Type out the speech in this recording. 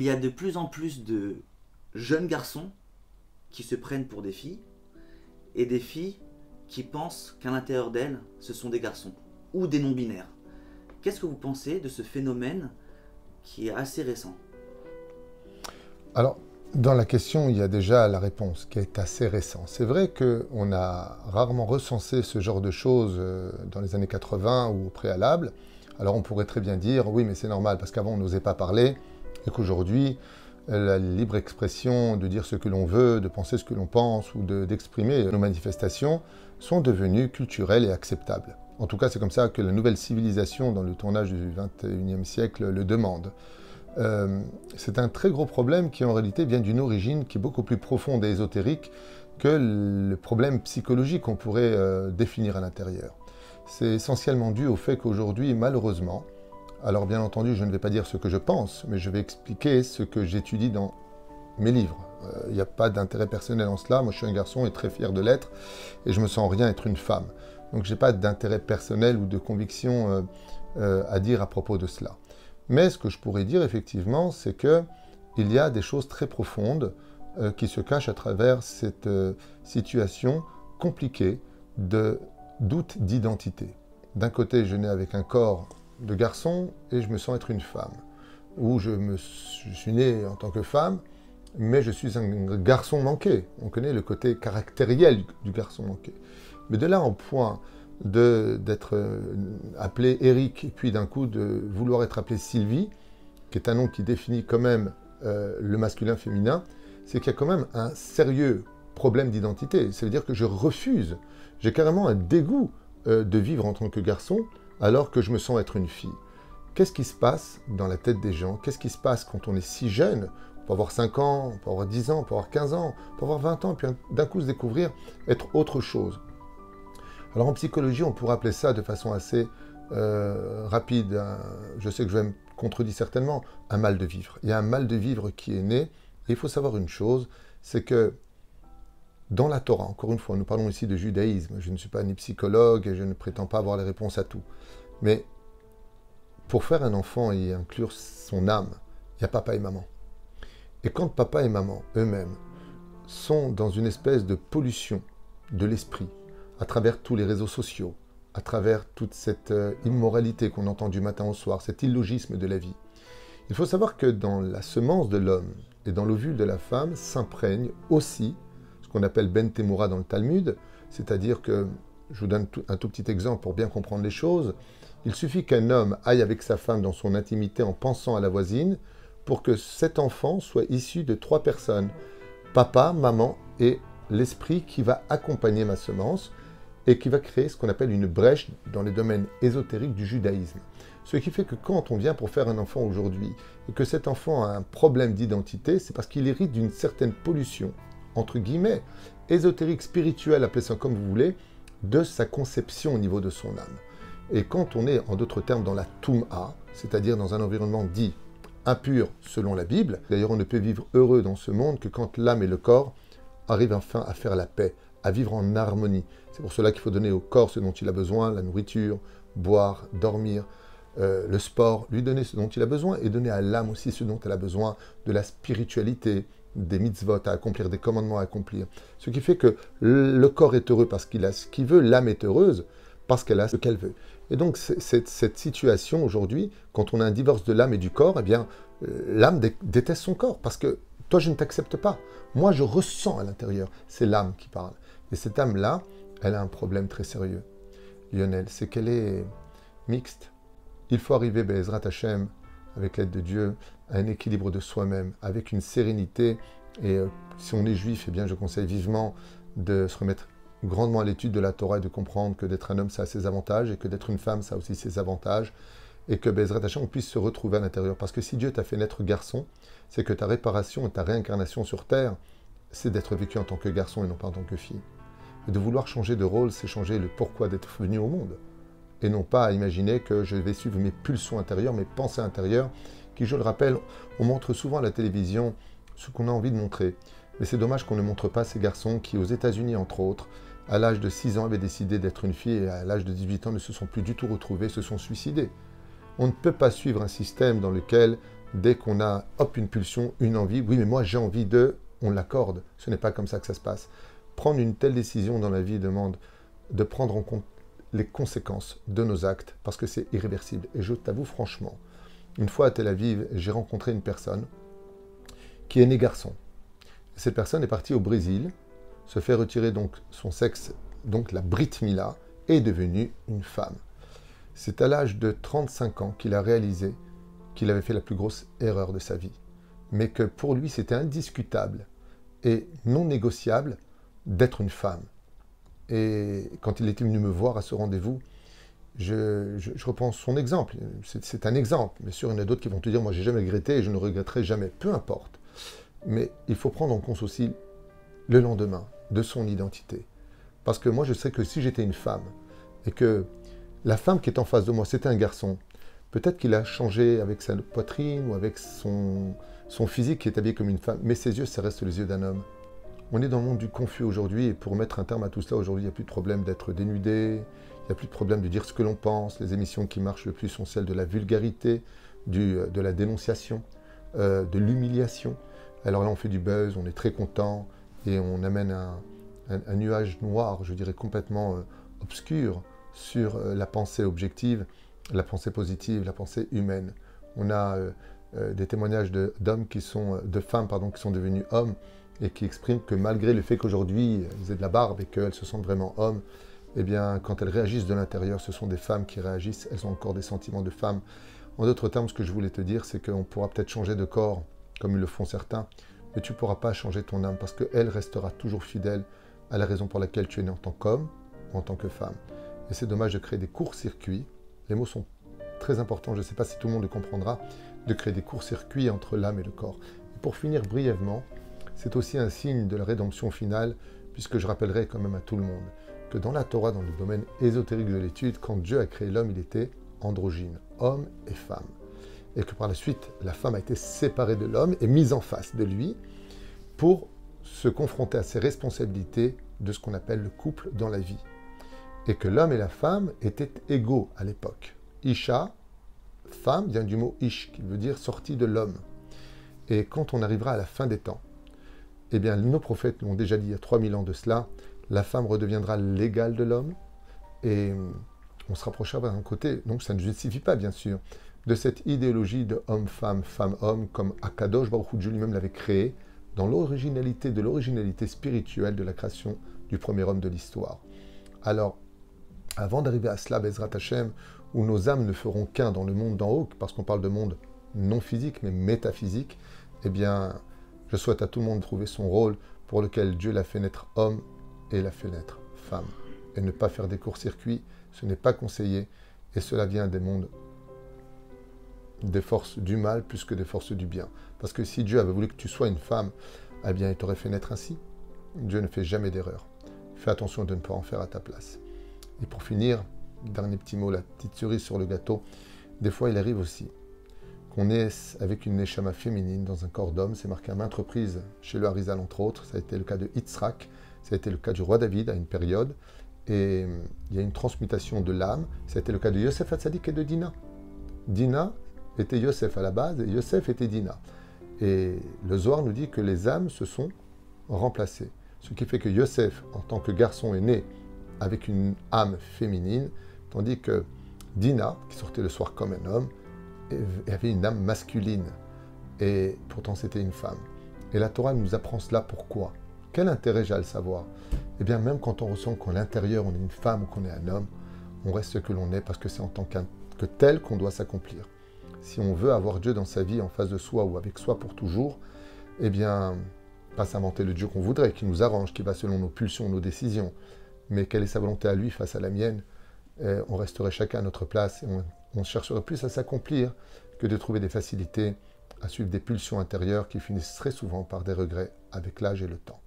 Il y a de plus en plus de jeunes garçons qui se prennent pour des filles et des filles qui pensent qu'à l'intérieur d'elles, ce sont des garçons ou des non-binaires. Qu'est-ce que vous pensez de ce phénomène qui est assez récent? Alors, dans la question, il y a déjà la réponse qui est assez récente. C'est vrai qu'on a rarement recensé ce genre de choses euh, dans les années 80 ou au préalable. Alors on pourrait très bien dire, oui, mais c'est normal, parce qu'avant on n'osait pas parler, et qu'aujourd'hui, la libre expression de dire ce que l'on veut, de penser ce que l'on pense ou d'exprimer nos manifestations sont devenues culturelles et acceptables. En tout cas, c'est comme ça que la nouvelle civilisation dans le tournage du 21e siècle le demande. Euh, c'est un très gros problème qui en réalité vient d'une origine qui est beaucoup plus profonde et ésotérique que le problème psychologique qu'on pourrait euh, définir à l'intérieur. C'est essentiellement dû au fait qu'aujourd'hui, malheureusement, alors bien entendu, je ne vais pas dire ce que je pense, mais je vais expliquer ce que j'étudie dans mes livres. Euh, il n'y a pas d'intérêt personnel en cela. Moi, je suis un garçon et très fier de l'être, et je me sens rien être une femme. Donc, je n'ai pas d'intérêt personnel ou de conviction euh, euh, à dire à propos de cela. Mais ce que je pourrais dire effectivement, c'est que il y a des choses très profondes qui se cachent à travers cette situation compliquée de doute d'identité. D'un côté, je nais avec un corps de garçon et je me sens être une femme. Ou je, me, suis né en tant que femme, mais je suis un garçon manqué. On connaît le côté caractériel du garçon manqué. Mais de là en point d'être euh, appelé Eric, et puis d'un coup de vouloir être appelé Sylvie, qui est un nom qui définit quand même euh, le masculin-féminin, c'est qu'il y a quand même un sérieux problème d'identité. Ça veut dire que je refuse, j'ai carrément un dégoût euh, de vivre en tant que garçon, alors que je me sens être une fille. Qu'est-ce qui se passe dans la tête des gens? Qu'est-ce qui se passe quand on est si jeune? On peut avoir 5 ans, on peut avoir 10 ans, on peut avoir 15 ans, on peut avoir 20 ans, puis d'un coup se découvrir être autre chose. Alors en psychologie, on pourrait appeler ça de façon assez euh, rapide, je sais que je vais me contredire certainement, un mal de vivre. Il y a un mal de vivre qui est né, et il faut savoir une chose, c'est que dans la Torah, encore une fois, nous parlons ici de judaïsme, je ne suis pas ni psychologue et je ne prétends pas avoir les réponses à tout. Mais pour faire un enfant et inclure son âme, il y a papa et maman. Et quand papa et maman eux-mêmes sont dans une espèce de pollution de l'esprit, à travers tous les réseaux sociaux, à travers toute cette euh, immoralité qu'on entend du matin au soir, cet illogisme de la vie, il faut savoir que dans la semence de l'homme et dans l'ovule de la femme s'imprègne aussi qu'on appelle Ben Temura dans le Talmud, c'est-à-dire que, je vous donne un tout petit exemple pour bien comprendre les choses, il suffit qu'un homme aille avec sa femme dans son intimité en pensant à la voisine pour que cet enfant soit issu de trois personnes, papa, maman et l'esprit qui va accompagner ma semence et qui va créer ce qu'on appelle une brèche dans les domaines ésotériques du judaïsme. Ce qui fait que quand on vient pour faire un enfant aujourd'hui et que cet enfant a un problème d'identité, c'est parce qu'il hérite d'une certaine pollution entre guillemets, ésotérique, spirituel, appelez ça comme vous voulez, de sa conception au niveau de son âme. Et quand on est, en d'autres termes, dans la Tum'a, c'est-à-dire dans un environnement dit impur selon la Bible, d'ailleurs on ne peut vivre heureux dans ce monde que quand l'âme et le corps arrivent enfin à faire la paix, à vivre en harmonie. C'est pour cela qu'il faut donner au corps ce dont il a besoin, la nourriture, boire, dormir, euh, le sport, lui donner ce dont il a besoin et donner à l'âme aussi ce dont elle a besoin, de la spiritualité, des mitzvot à accomplir, des commandements à accomplir. Ce qui fait que le corps est heureux parce qu'il a ce qu'il veut, l'âme est heureuse parce qu'elle a ce qu'elle veut. Et donc cette, situation aujourd'hui, quand on a un divorce de l'âme et du corps, eh bien euh, l'âme déteste son corps parce que toi je ne t'accepte pas. Moi je ressens à l'intérieur, c'est l'âme qui parle. Et cette âme-là, elle a un problème très sérieux. Lionel, c'est qu'elle est mixte. Il faut arriver, Bezrat Hashem, avec l'aide de Dieu, un équilibre de soi-même, avec une sérénité. Et euh, si on est juif, eh bien, je conseille vivement de se remettre grandement à l'étude de la Torah et de comprendre que d'être un homme, ça a ses avantages, et que d'être une femme, ça a aussi ses avantages, et que Bezrat Hashem, on puisse se retrouver à l'intérieur. Parce que si Dieu t'a fait naître garçon, c'est que ta réparation et ta réincarnation sur Terre, c'est d'être vécu en tant que garçon et non pas en tant que fille. Et de vouloir changer de rôle, c'est changer le pourquoi d'être venu au monde. Et non pas à imaginer que je vais suivre mes pulsions intérieures, mes pensées intérieures, qui, je le rappelle, on montre souvent à la télévision ce qu'on a envie de montrer. Mais c'est dommage qu'on ne montre pas ces garçons qui, aux États-Unis entre autres, à l'âge de 6 ans avaient décidé d'être une fille et à l'âge de 18 ans ne se sont plus du tout retrouvés, se sont suicidés. On ne peut pas suivre un système dans lequel Dès qu'on a, hop, une pulsion, une envie, oui, mais moi j'ai envie de, on l'accorde. Ce n'est pas comme ça que ça se passe. Prendre une telle décision dans la vie demande de prendre en compte les conséquences de nos actes, parce que c'est irréversible. Et je t'avoue franchement, une fois à Tel Aviv, j'ai rencontré une personne qui est née garçon. Cette personne est partie au Brésil, se fait retirer donc son sexe, donc la Brit Mila, est devenue une femme. C'est à l'âge de 35 ans qu'il a réalisé qu'il avait fait la plus grosse erreur de sa vie, mais que pour lui c'était indiscutable et non négociable d'être une femme. Et quand il était venu me voir à ce rendez-vous, je, reprends son exemple. C'est un exemple. Bien sûr, il y en a d'autres qui vont te dire Moi, j'ai jamais regretté et je ne regretterai jamais. Peu importe. Mais il faut prendre en compte aussi le lendemain de son identité. Parce que moi, je sais que si j'étais une femme et que la femme qui est en face de moi, c'était un garçon, peut-être qu'il a changé avec sa poitrine ou avec son, son physique qui est habillé comme une femme, mais ses yeux, ça reste les yeux d'un homme. On est dans le monde du confus aujourd'hui, et pour mettre un terme à tout cela, aujourd'hui, il n'y a plus de problème d'être dénudé, il n'y a plus de problème de dire ce que l'on pense. Les émissions qui marchent le plus sont celles de la vulgarité, du, de la dénonciation, euh, de l'humiliation. Alors là, on fait du buzz, on est très content, et on amène un, nuage noir, je dirais complètement euh, obscur, sur euh, la pensée objective, la pensée positive, la pensée humaine. On a des témoignages d'hommes qui sont, de femmes pardon, qui sont devenus hommes et qui expriment que malgré le fait qu'aujourd'hui elles aient de la barbe et qu'elles se sentent vraiment hommes, eh bien, quand elles réagissent de l'intérieur, ce sont des femmes qui réagissent, elles ont encore des sentiments de femmes. En d'autres termes, ce que je voulais te dire, c'est qu'on pourra peut-être changer de corps, comme ils le font certains, mais tu ne pourras pas changer ton âme parce qu'elle restera toujours fidèle à la raison pour laquelle tu es né en tant qu'homme ou en tant que femme. Et c'est dommage de créer des courts-circuits. Les mots sont très importants, je ne sais pas si tout le monde le comprendra, de créer des courts-circuits entre l'âme et le corps. Et pour finir brièvement, c'est aussi un signe de la rédemption finale, puisque je rappellerai quand même à tout le monde que dans la Torah, dans le domaine ésotérique de l'étude, quand Dieu a créé l'homme, il était androgyne, homme et femme. Et que par la suite, la femme a été séparée de l'homme et mise en face de lui pour se confronter à ses responsabilités de ce qu'on appelle le couple dans la vie. Et que l'homme et la femme étaient égaux à l'époque. Isha, femme, vient du mot ish, qui veut dire sortie de l'homme. Et quand on arrivera à la fin des temps, eh bien, nos prophètes l'ont déjà dit il y a 3000 ans de cela, la femme redeviendra l'égale de l'homme et on se rapprochera d'un côté. Donc ça ne justifie pas, bien sûr, de cette idéologie de homme-femme, femme-homme, comme Akadosh Baruch lui-même l'avait créé, dans l'originalité de l'originalité spirituelle de la création du premier homme de l'histoire. Alors, avant d'arriver à cela, Bezrat Hashem, où nos âmes ne feront qu'un dans le monde d'en haut, parce qu'on parle de monde non physique, mais métaphysique, eh bien, je souhaite à tout le monde de trouver son rôle pour lequel Dieu l'a fait naître homme et l'a fait naître femme. Et ne pas faire des courts-circuits, ce n'est pas conseillé, et cela vient des mondes des forces du mal plus que des forces du bien. Parce que si Dieu avait voulu que tu sois une femme, eh bien, il t'aurait fait naître ainsi. Dieu ne fait jamais d'erreur. Fais attention de ne pas en faire à ta place. Et pour finir, dernier petit mot, la petite cerise sur le gâteau. Des fois, il arrive aussi qu'on est avec une neshama féminine dans un corps d'homme. C'est marqué à maintes reprises chez le Harizal, entre autres. Ça a été le cas de Yitzhak, ça a été le cas du roi David à une période. Et euh, il y a une transmutation de l'âme. Ça a été le cas de Yosef Hatzadik et de Dina. Dina était Yosef à la base et Yosef était Dina. Et le Zohar nous dit que les âmes se sont remplacées. Ce qui fait que Yosef, en tant que garçon, est né avec une âme féminine, tandis que Dina, qui sortait le soir comme un homme, avait une âme masculine. Et pourtant, c'était une femme. Et la Torah nous apprend cela pourquoi? Quel intérêt j'ai à le savoir? Eh bien, même quand on ressent qu'à l'intérieur, on est une femme ou qu'on est un homme, on reste ce que l'on est parce que c'est en tant que tel qu'on doit s'accomplir. Si on veut avoir Dieu dans sa vie en face de soi ou avec soi pour toujours, eh bien, pas s'inventer le Dieu qu'on voudrait, qui nous arrange, qui va selon nos pulsions, nos décisions, mais quelle est sa volonté à lui face à la mienne, eh, on resterait chacun à notre place et on chercherait plus à s'accomplir que de trouver des facilités à suivre des pulsions intérieures qui finissent très souvent par des regrets avec l'âge et le temps.